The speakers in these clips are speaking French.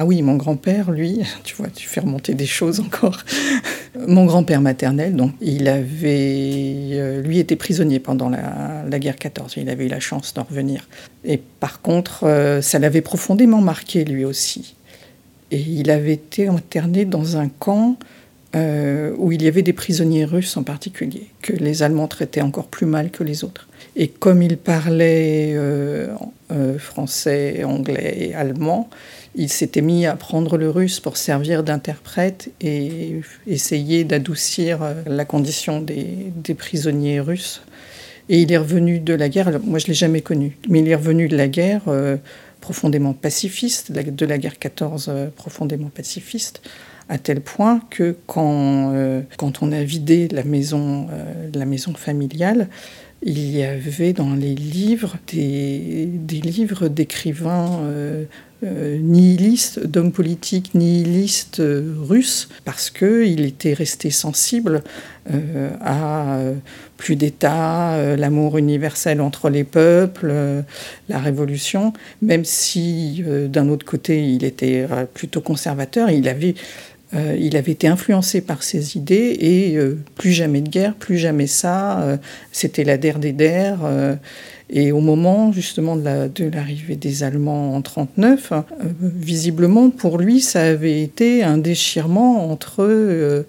Ah oui, mon grand-père, lui, tu vois, tu fais remonter des choses encore. mon grand-père maternel, donc, il avait, euh, lui, était prisonnier pendant la, guerre 14. Il avait eu la chance d'en revenir. Et par contre, euh, ça l'avait profondément marqué, lui aussi. Et il avait été interné dans un camp euh, où il y avait des prisonniers russes en particulier, que les Allemands traitaient encore plus mal que les autres. Et comme il parlait français, anglais et allemand, il s'était mis à apprendre le russe pour servir d'interprète et essayer d'adoucir euh, la condition des, prisonniers russes. Et il est revenu de la guerre, moi je ne l'ai jamais connu, mais il est revenu de la guerre euh, profondément pacifiste, de la guerre 14 euh, profondément pacifiste, à tel point que quand, quand on a vidé la maison, la maison familiale, il y avait dans les livres des, des livres d'écrivains nihiliste, d'hommes politiques nihilistes euh, russes, parce qu'il était resté sensible euh, à plus d'État, l'amour universel entre les peuples, la révolution, même si d'un autre côté il était plutôt conservateur, il avait, il avait été influencé par ces idées et plus jamais de guerre, plus jamais ça, c'était la der des der. Et au moment justement de, l'arrivée des Allemands en 1939, euh, visiblement pour lui, ça avait été un déchirement entre euh,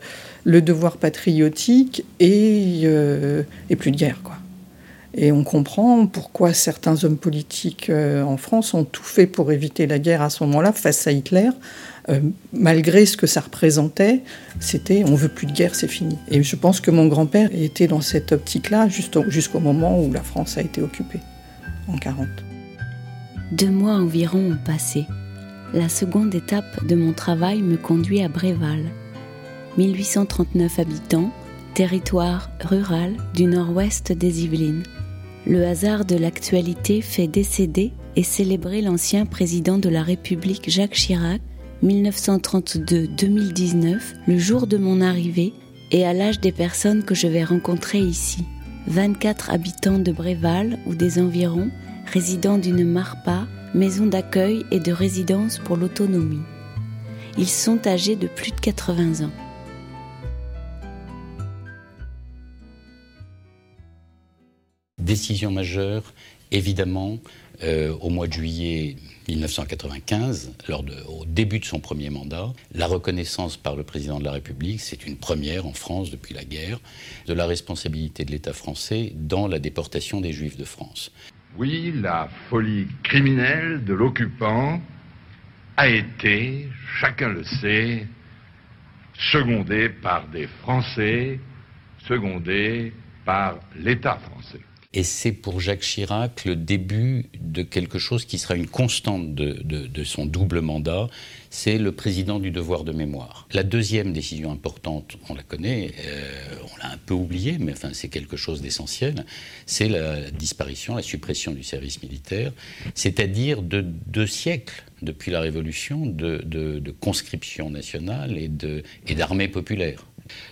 le devoir patriotique et, euh, et, plus de guerre. Quoi. Et on comprend pourquoi certains hommes politiques en France ont tout fait pour éviter la guerre à ce moment-là face à Hitler, euh, malgré ce que ça représentait, c'était on veut plus de guerre, c'est fini. Et je pense que mon grand-père était dans cette optique-là jusqu'au moment où la France a été occupée, en 40. Deux mois environ ont passé. La seconde étape de mon travail me conduit à Bréval. 1839 habitants, territoire rural du nord-ouest des Yvelines. Le hasard de l'actualité fait décéder et célébrer l'ancien président de la République Jacques Chirac 1932-2019, le jour de mon arrivée et à l'âge des personnes que je vais rencontrer ici. 24 habitants de Bréval ou des environs, résidents d'une MARPA, maison d'accueil et de résidence pour l'autonomie. Ils sont âgés de plus de 80 ans. Décision majeure, évidemment, euh, au mois de juillet 1995, lors au début de son premier mandat, la reconnaissance par le président de la République, c'est une première en France depuis la guerre, de la responsabilité de l'État français dans la déportation des Juifs de France. Oui, la folie criminelle de l'occupant a été, chacun le sait, secondée par des Français, secondée par l'État français. Et c'est pour Jacques Chirac le début de quelque chose qui sera une constante de, son double mandat, c'est le président du devoir de mémoire. La deuxième décision importante, on la connaît, euh, on l'a un peu oubliée, mais c'est quelque chose d'essentiel, c'est la disparition, la suppression du service militaire, c'est-à-dire de deux siècles depuis la Révolution de, conscription nationale et d'armée populaire.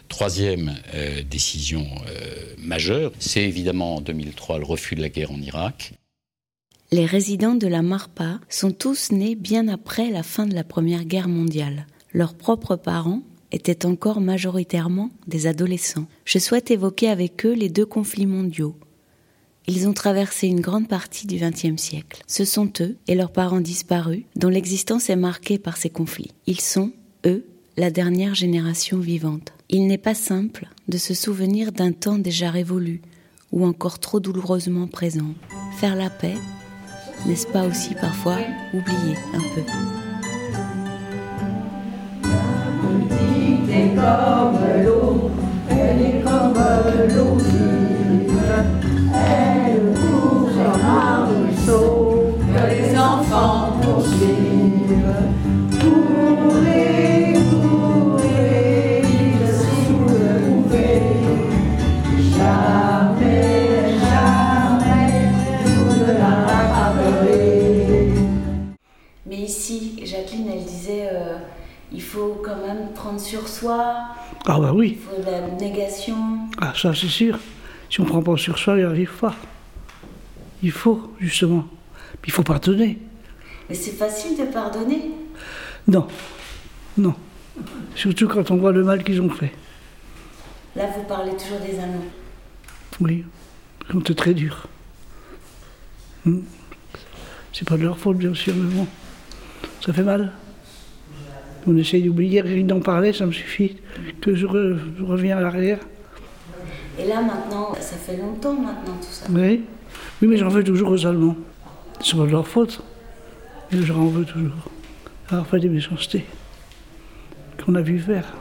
Troisième euh, décision euh, majeure, c'est évidemment en 2003 le refus de la guerre en Irak. Les résidents de la Marpa sont tous nés bien après la fin de la Première Guerre mondiale. Leurs propres parents étaient encore majoritairement des adolescents. Je souhaite évoquer avec eux les deux conflits mondiaux. Ils ont traversé une grande partie du XXe siècle. Ce sont eux et leurs parents disparus dont l'existence est marquée par ces conflits. Ils sont, eux, la dernière génération vivante. Il n'est pas simple de se souvenir d'un temps déjà révolu ou encore trop douloureusement présent. Faire la paix, n'est-ce pas aussi parfois oublier un peu? Jacqueline, elle disait euh, il faut quand même prendre sur soi. Ah bah oui. Il faut de la négation. Ah ça c'est sûr. Si on ne prend pas sur soi, il n'y arrive pas. Il faut, justement. il faut pardonner. Mais c'est facile de pardonner Non, non. Surtout quand on voit le mal qu'ils ont fait. Là, vous parlez toujours des Allemands. Oui, c'est très dur. Hmm. C'est pas de leur faute, bien sûr, mais bon, ça fait mal. On essaye d'oublier, rien d'en parler, ça me suffit que je, reviens à l'arrière. Et là, maintenant, ça fait longtemps maintenant tout ça. Oui, oui mais j'en veux toujours aux Allemands. C'est pas de leur faute. Mais j'en veux toujours. Alors, fait des méchancetés qu'on a vu faire.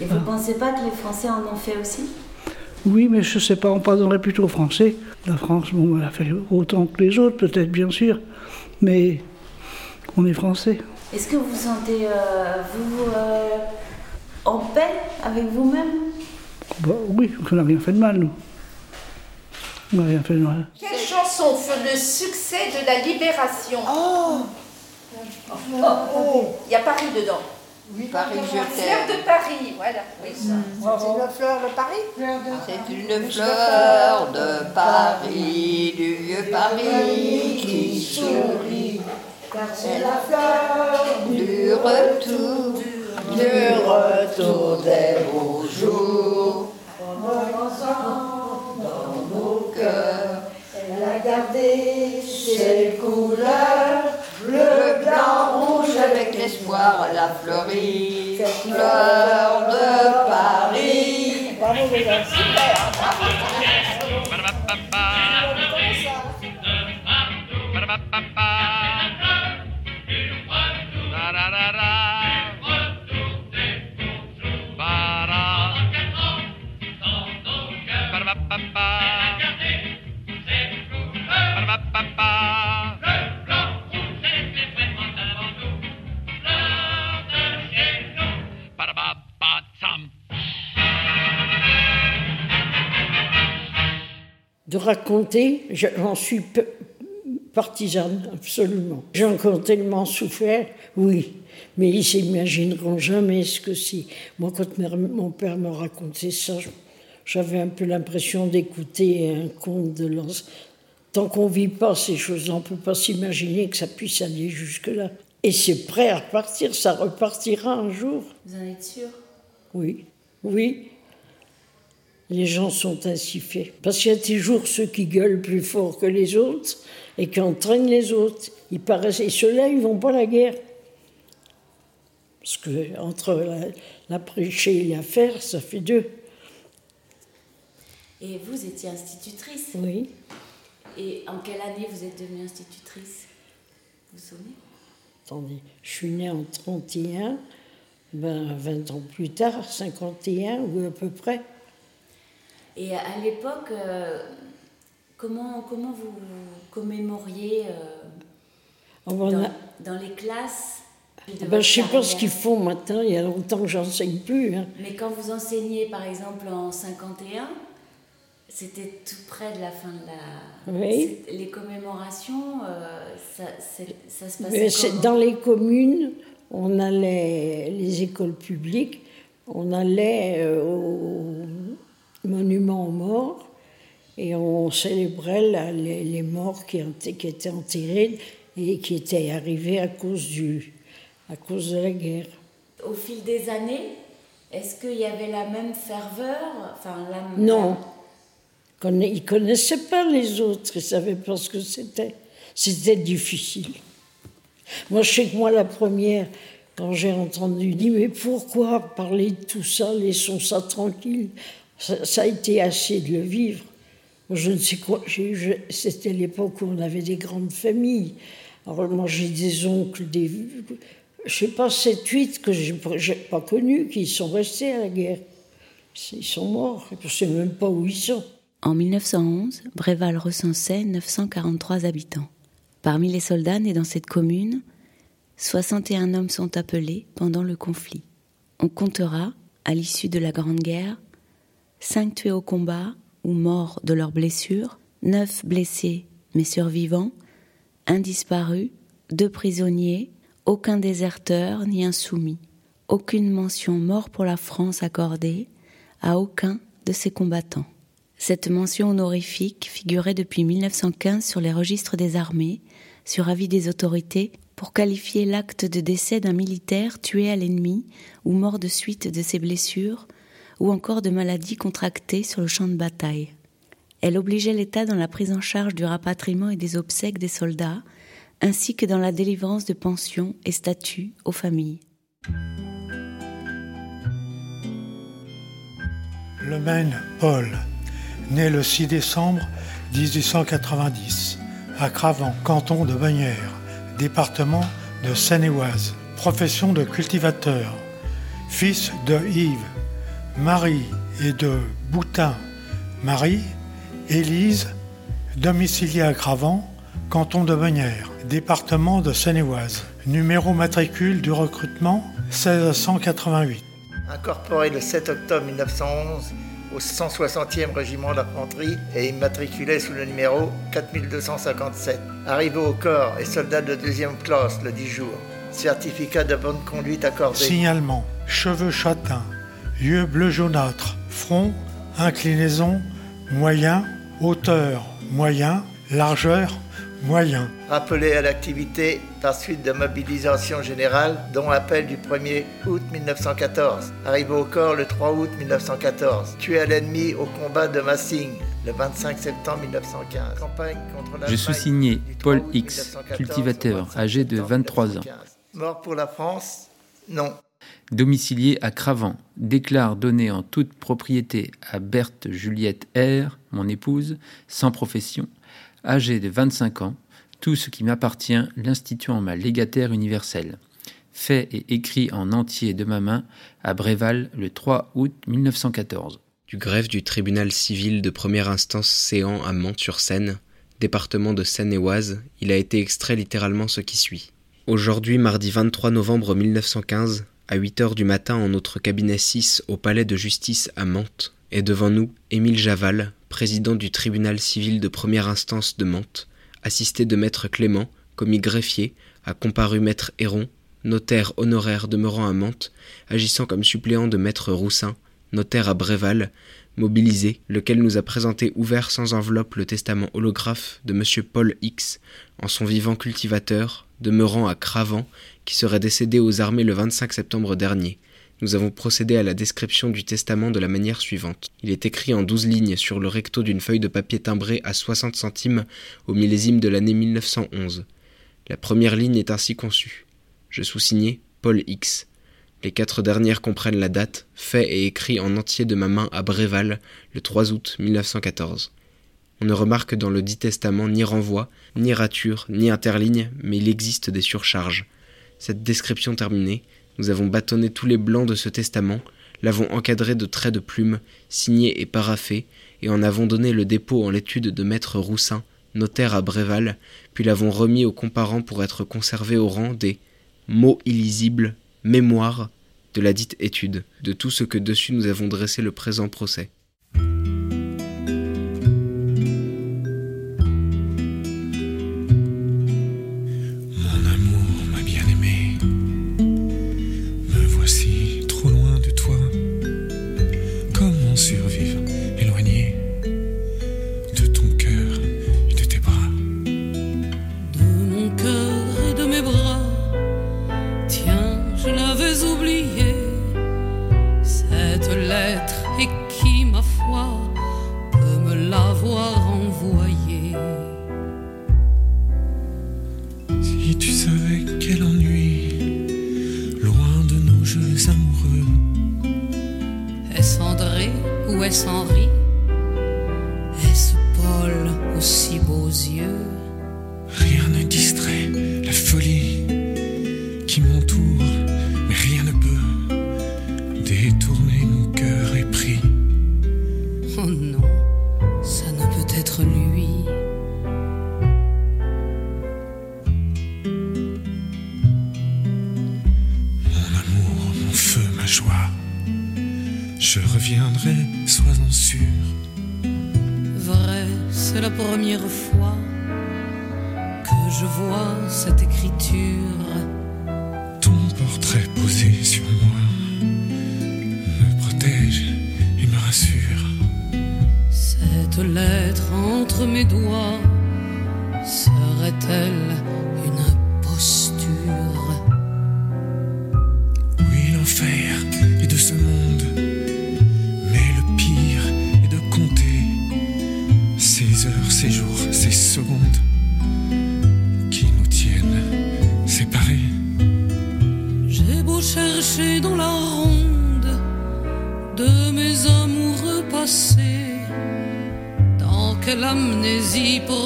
Et vous ne pensez pas que les Français en ont fait aussi? Oui, mais je ne sais pas, on pardonnerait plutôt aux Français. La France, bon, elle a fait autant que les autres, peut-être, bien sûr, mais on est Français. Est-ce que vous sentez, euh, vous, euh, en paix avec vous-même? Bah, Oui, on n'a rien fait de mal, nous. On n'a rien fait de mal. Quelle chanson fut le succès de la libération? Oh, oh. Il y a Paris dedans. Oui, Paris, je t'aime. Fleur de Paris, voilà. Oui, ça. C'est une fleur de Paris? C'est une fleur de Paris, du vieux Paris qui sourit. Car c'est la fleur du retour, du retour des beaux jours. Dans nos cœurs, elle a gardé ses couleurs. Le blanc, rouge avec l'espoir, la fleurie, fleur de Paris. Bravo, raconter, j'en suis partisane, absolument. J'ai encore tellement souffert, oui, mais ils s'imagineront jamais ce que c'est. Moi, quand mon père me racontait ça, j'avais un peu l'impression d'écouter un conte de l'ance. Tant qu'on ne vit pas ces choses-là, on ne peut pas s'imaginer que ça puisse aller jusque-là. Et c'est prêt à repartir, ça repartira un jour. Vous en êtes sûr? Oui, oui. Les gens sont ainsi faits. Parce qu'il y a toujours ceux qui gueulent plus fort que les autres et qui entraînent les autres. Ils paraissent, et ceux-là, ils vont pas à la guerre. Parce que entre la, la prêcher et la faire, ça fait deux. Et vous étiez institutrice Oui. Et en quelle année vous êtes devenue institutrice? Vous vous souvenez? Attendez, je suis née en 31, ben 20 ans plus tard, 51 ou à peu près. Et à l'époque, euh, comment, comment vous commémoriez euh, oh, dans, les classes ben, Je ne sais pas ce qu'ils font maintenant, il y a longtemps que j'enseigne plus. Hein. Mais quand vous enseignez, par exemple, en 51, c'était tout près de la fin de la. Oui. Les commémorations, euh, ça, ça, se passait Dans les communes, on allait, les écoles publiques, on allait au monument aux morts et on célébrait les, morts qui, qui, étaient enterrés et qui étaient arrivés à cause, du, à cause de la guerre. Au fil des années, est-ce qu'il y avait la même ferveur enfin, la, Non. Ils ne connaissaient pas les autres, ils ne savaient pas ce que c'était. C'était difficile. Moi, je sais que moi, la première, quand j'ai entendu dire, mais pourquoi parler de tout ça, laissons ça tranquille ça, a été assez de le vivre. Je ne sais quoi, c'était l'époque où on avait des grandes familles. Alors moi j'ai des oncles, des, je sais pas, 7, 8 que je n'ai pas connus, qui sont restés à la guerre. Ils sont morts, je ne sais même pas où ils sont. En 1911, Bréval recensait 943 habitants. Parmi les soldats nés dans cette commune, 61 hommes sont appelés pendant le conflit. On comptera, à l'issue de la Grande Guerre, 5 tués au combat ou morts de leurs blessures, 9 blessés mais survivants, un disparu, deux prisonniers, aucun déserteur ni insoumis, aucune mention mort pour la France accordée à aucun de ces combattants. Cette mention honorifique figurait depuis 1915 sur les registres des armées, sur avis des autorités, pour qualifier l'acte de décès d'un militaire tué à l'ennemi ou mort de suite de ses blessures ou encore de maladies contractées sur le champ de bataille. Elle obligeait l'État dans la prise en charge du rapatriement et des obsèques des soldats, ainsi que dans la délivrance de pensions et statuts aux familles. Le Maine Paul, né le 6 décembre 1890 à Cravant, canton de Bagnères, département de Seine-et-Oise, profession de cultivateur, fils de Yves, Marie et de Boutin, Marie, Élise, domiciliée à Cravant, canton de Bagnères, département de Seine-et-Oise. Numéro matricule du recrutement 1688. Incorporé le 7 octobre 1911 au 160e régiment d'infanterie et immatriculé sous le numéro 4257. Arrivé au corps et soldat de deuxième classe le 10 jours. Certificat de bonne conduite accordé. Signalement. Cheveux châtains. Yeux bleu jaunâtre. Front. Inclinaison. Moyen. Hauteur. Moyen. Largeur moyen. Rappelé à l'activité par suite de mobilisation générale, dont appel du 1er août 1914. Arrivé au corps le 3 août 1914. Tué à l'ennemi au combat de Massing le 25 septembre 1915. Campagne contre Je sous-signé Paul X, cultivateur, âgé de 23 ans. Mort pour la France? Non. Domicilié à Cravant, déclare donner en toute propriété à Berthe Juliette R, mon épouse, sans profession, âgé de 25 ans, tout ce qui m'appartient l'instituant ma légataire universelle. Fait et écrit en entier de ma main à Bréval le 3 août 1914. Du greffe du tribunal civil de première instance séant à Mont-sur-Seine, département de Seine-et-Oise, il a été extrait littéralement ce qui suit. Aujourd'hui, mardi 23 novembre 1915, à 8 heures du matin en notre cabinet 6 au palais de justice à Mantes, et devant nous Émile Javal, président du tribunal civil de première instance de Mantes, assisté de maître Clément, commis greffier, a comparu maître Héron, notaire honoraire demeurant à Mantes, agissant comme suppléant de maître Roussin, notaire à Bréval, mobilisé, lequel nous a présenté ouvert sans enveloppe le testament holographe de M. Paul X, en son vivant cultivateur, demeurant à Cravant, qui serait décédé aux armées le 25 septembre dernier, nous avons procédé à la description du testament de la manière suivante. Il est écrit en douze lignes sur le recto d'une feuille de papier timbré à 60 centimes au millésime de l'année 1911. La première ligne est ainsi conçue. Je sous-signais Paul X. Les quatre dernières comprennent la date, fait et écrit en entier de ma main à Bréval le 3 août 1914. On ne remarque dans le dit testament ni renvoi, ni rature, ni interligne, mais il existe des surcharges. Cette description terminée, nous avons bâtonné tous les blancs de ce testament, l'avons encadré de traits de plume, signé et paraffé, et en avons donné le dépôt en l'étude de maître Roussin, notaire à Bréval, puis l'avons remis aux comparants pour être conservé au rang des mots illisibles, mémoires de la dite étude, de tout ce que dessus nous avons dressé le présent procès. ou est-ce Henri Est-ce Paul aux si beaux yeux? Rien ne distrait. Entre mes doigts serait-elle une imposture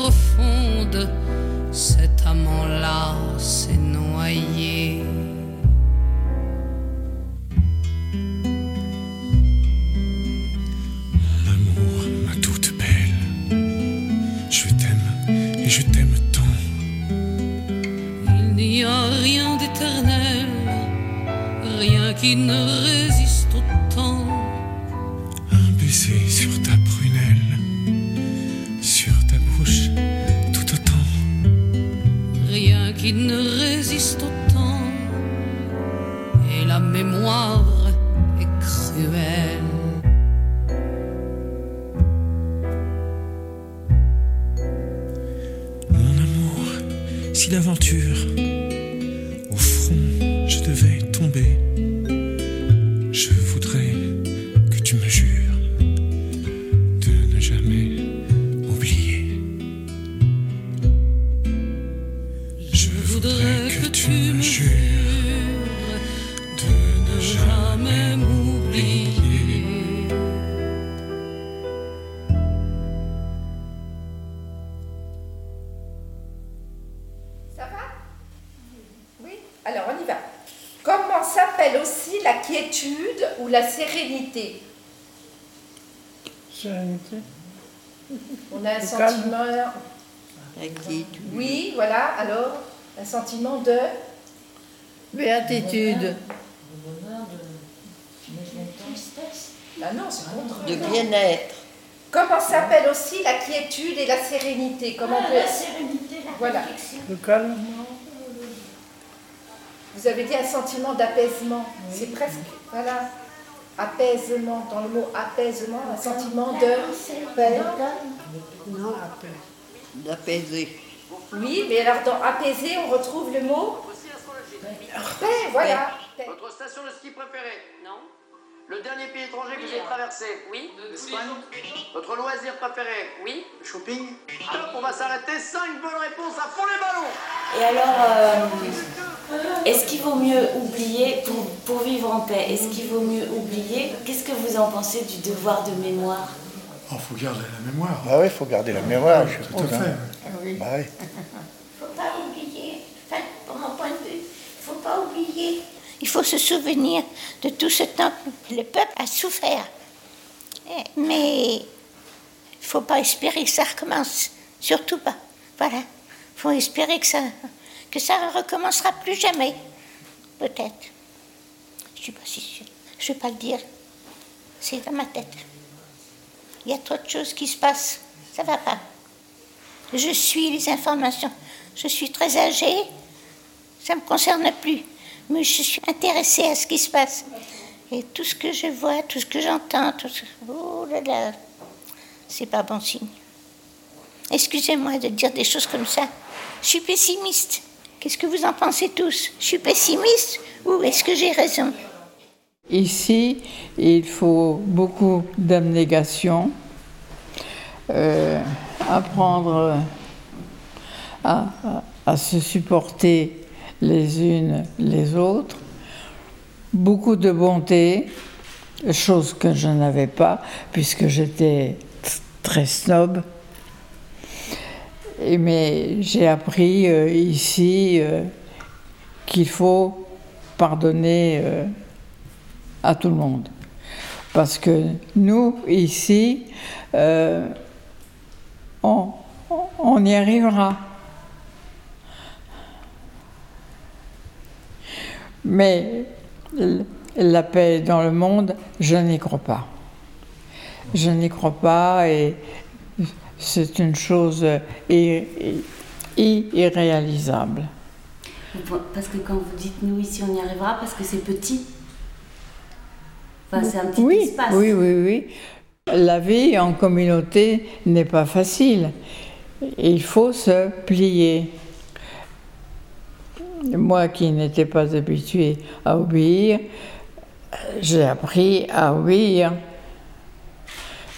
profonde cet amant-là s'est noyé. Mon amour, ma toute belle, je t'aime et je t'aime tant. Il n'y a rien d'éternel, rien qui ne résiste si Comment s'appelle aussi la quiétude ou la sérénité Sérénité. On a un sentiment. La quiétude. Oui, voilà, alors un sentiment de. Béatitude. Ah non, c'est contre. De bien-être. Comment s'appelle aussi la quiétude et la sérénité? Comment on peut... la sérénité, la Voilà. Le calme. Vous avez dit un sentiment d'apaisement. C'est presque. Voilà. Apaisement. Dans le mot apaisement, un sentiment de paix. Non. D'apaiser. Oui, mais alors dans apaiser, on retrouve le mot paix. Voilà. Paix. Votre station de ski préférée Non. Le dernier pays étranger que vous avez traversé Oui. L'Espagne Votre loisir préféré Oui. Le shopping Top, on va s'arrêter. 5 bonnes réponses à fond les ballons Et alors, euh, est-ce qu'il vaut mieux oublier, pour, pour vivre en paix, est-ce qu'il vaut mieux oublier Qu'est-ce que vous en pensez du devoir de mémoire? Il faut garder la mémoire. Ah oui, il faut garder la mémoire, je Tout à trouve. fait. hein. Ah. Bah oui. faut pas oublier, enfin, pour mon point de vue, il faut pas oublier. Il faut se souvenir de tout ce temps que le peuple a souffert. Eh, Mais il faut pas espérer que ça recommence, surtout pas. Voilà. Il faut espérer que ça que ça recommencera plus jamais, peut-être. Je suis pas si sûre. Je vais pas le dire. C'est dans ma tête. Il y a trop de choses qui se passent. Ça va pas. Je suis les informations. Je suis très âgée. Ça ne me concerne plus. Mais je suis intéressée à ce qui se passe. Et tout ce que je vois, tout ce que j'entends, tout ce... Oh là là, c'est pas bon signe. Excusez-moi de dire des choses comme ça. Je suis pessimiste. Qu'est-ce que vous en pensez tous? Je suis pessimiste ou est-ce que j'ai raison? Ici, il faut beaucoup d'abnégation, euh, apprendre à, à- à se supporter les unes les autres, beaucoup de bonté, chose que je n'avais pas puisque j'étais très snob. Mais j'ai appris euh, ici euh, qu'il faut pardonner euh, à tout le monde. Parce que nous, ici, on, on y arrivera. Mais la paix dans le monde, je n'y crois pas. Je n'y crois pas et c'est une chose ir- ir- irréalisable. Parce que quand vous dites nous ici on y arrivera, parce que c'est petit. Enfin, c'est un petit oui, espace. Oui, oui, oui. La vie en communauté n'est pas facile. Il faut se plier. Moi qui n'étais pas habituée à obéir, j'ai appris à obéir.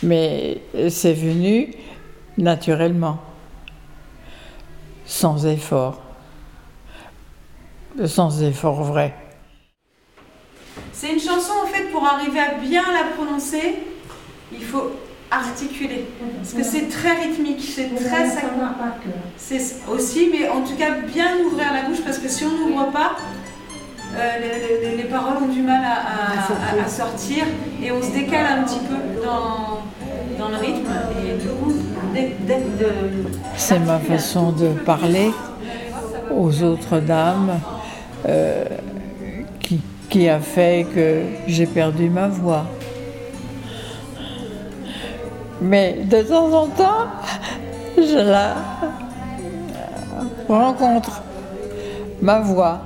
Mais c'est venu naturellement, sans effort, sans effort vrai. C'est une chanson en fait pour arriver à bien la prononcer, il faut articuler. Parce que c'est très rythmique, c'est très. C'est aussi, mais en tout cas bien ouvrir la bouche parce que si on n'ouvre pas, euh, les, les- les paroles ont du mal à, à- à- à sortir et on se décale un petit peu dans, dans le rythme. Et C'est ma façon de parler aux autres dames euh, qui, qui a fait que j'ai perdu ma voix. Mais de temps en temps, je la rencontre, ma voix.